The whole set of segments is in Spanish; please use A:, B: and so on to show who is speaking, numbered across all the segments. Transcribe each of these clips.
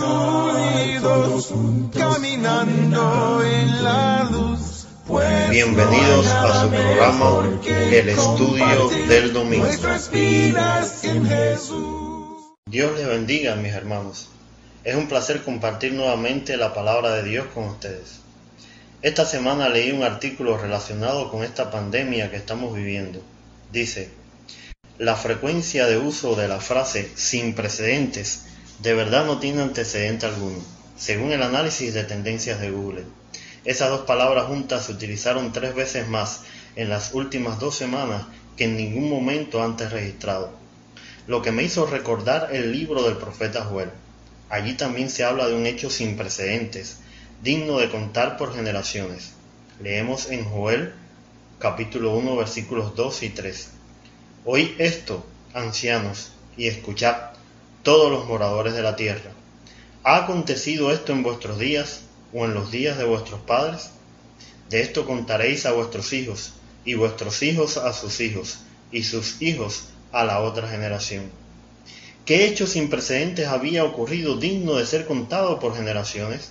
A: unidos, caminando en la luz. Pues
B: Bienvenidos a su programa El Estudio del Domingo.
A: Nuestras vidas en Jesús.
B: Dios les bendiga, mis hermanos. Es un placer compartir nuevamente la palabra de Dios con ustedes. Esta semana leí un artículo relacionado con esta pandemia que estamos viviendo. Dice, la frecuencia de uso de la frase sin precedentes de verdad no tiene antecedente alguno, según el análisis de tendencias de Google. Esas dos palabras juntas se utilizaron tres veces más en las últimas dos semanas que en ningún momento antes registrado, lo que me hizo recordar el libro del profeta Joel. Allí también se habla de un hecho sin precedentes, digno de contar por generaciones. Leemos en Joel capítulo 1 versículos 2 y 3. Oí esto, ancianos, y escuchad, todos los moradores de la tierra. ¿Ha acontecido esto en vuestros días o en los días de vuestros padres? De esto contaréis a vuestros hijos, y vuestros hijos a sus hijos, y sus hijos a la otra generación. ¿Qué hecho sin precedentes había ocurrido digno de ser contado por generaciones?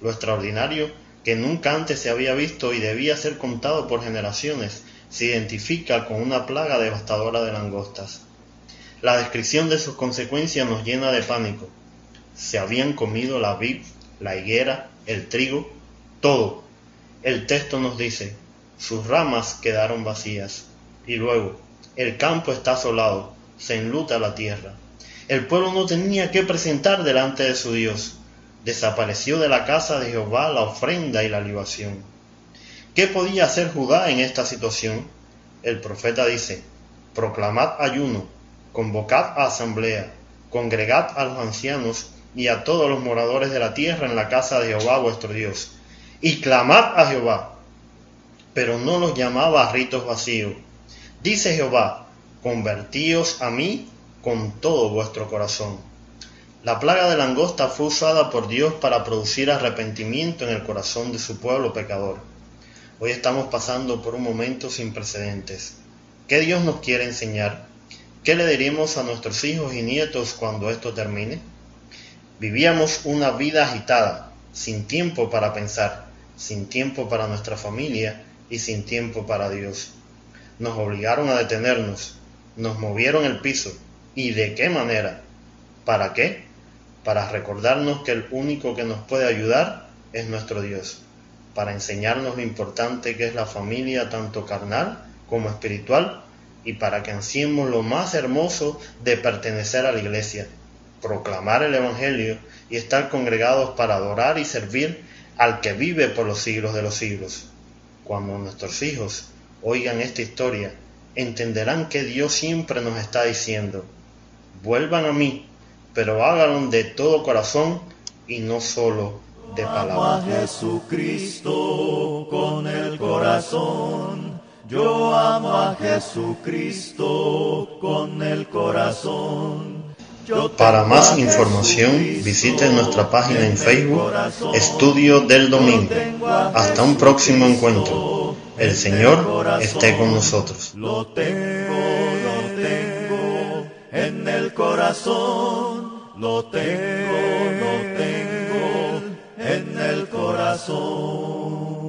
B: Lo extraordinario que nunca antes se había visto y debía ser contado por generaciones se identifica con una plaga devastadora de langostas. La descripción de sus consecuencias nos llena de pánico. Se habían comido la vid, la higuera, el trigo, todo. El texto nos dice, sus ramas quedaron vacías. Y luego, el campo está asolado, se enluta la tierra. El pueblo no tenía que presentar delante de su Dios. Desapareció de la casa de Jehová la ofrenda y la libación. ¿Qué podía hacer Judá en esta situación? El profeta dice, proclamad ayuno, convocad a asamblea, congregad a los ancianos y a todos los moradores de la tierra en la casa de Jehová vuestro Dios, y clamad a Jehová. Pero no los llamaba a ritos vacíos. Dice Jehová, convertíos a mí con todo vuestro corazón. La plaga de langosta fue usada por Dios para producir arrepentimiento en el corazón de su pueblo pecador. Hoy estamos pasando por un momento sin precedentes. ¿Qué Dios nos quiere enseñar? ¿Qué le diremos a nuestros hijos y nietos cuando esto termine? Vivíamos una vida agitada, sin tiempo para pensar, sin tiempo para nuestra familia y sin tiempo para Dios. Nos obligaron a detenernos, nos movieron el piso. ¿Y de qué manera? ¿Para qué? Para recordarnos que el único que nos puede ayudar es nuestro Dios, para enseñarnos lo importante que es la familia tanto carnal como espiritual y para que ansiemos lo más hermoso de pertenecer a la iglesia, proclamar el Evangelio y estar congregados para adorar y servir al que vive por los siglos de los siglos. Cuando nuestros hijos oigan esta historia, entenderán que Dios siempre nos está diciendo, vuelvan a mí, pero háganlo de todo corazón y no solo de
C: Amo
B: palabras.
C: a Jesucristo con el corazón. Yo amo a Jesucristo con el corazón. Yo
B: Para más información, visiten nuestra página en Facebook. Estudio del Domingo. Hasta un próximo encuentro. El Señor esté con nosotros.
C: Lo tengo, lo tengo en el corazón. Lo tengo, lo tengo en el corazón.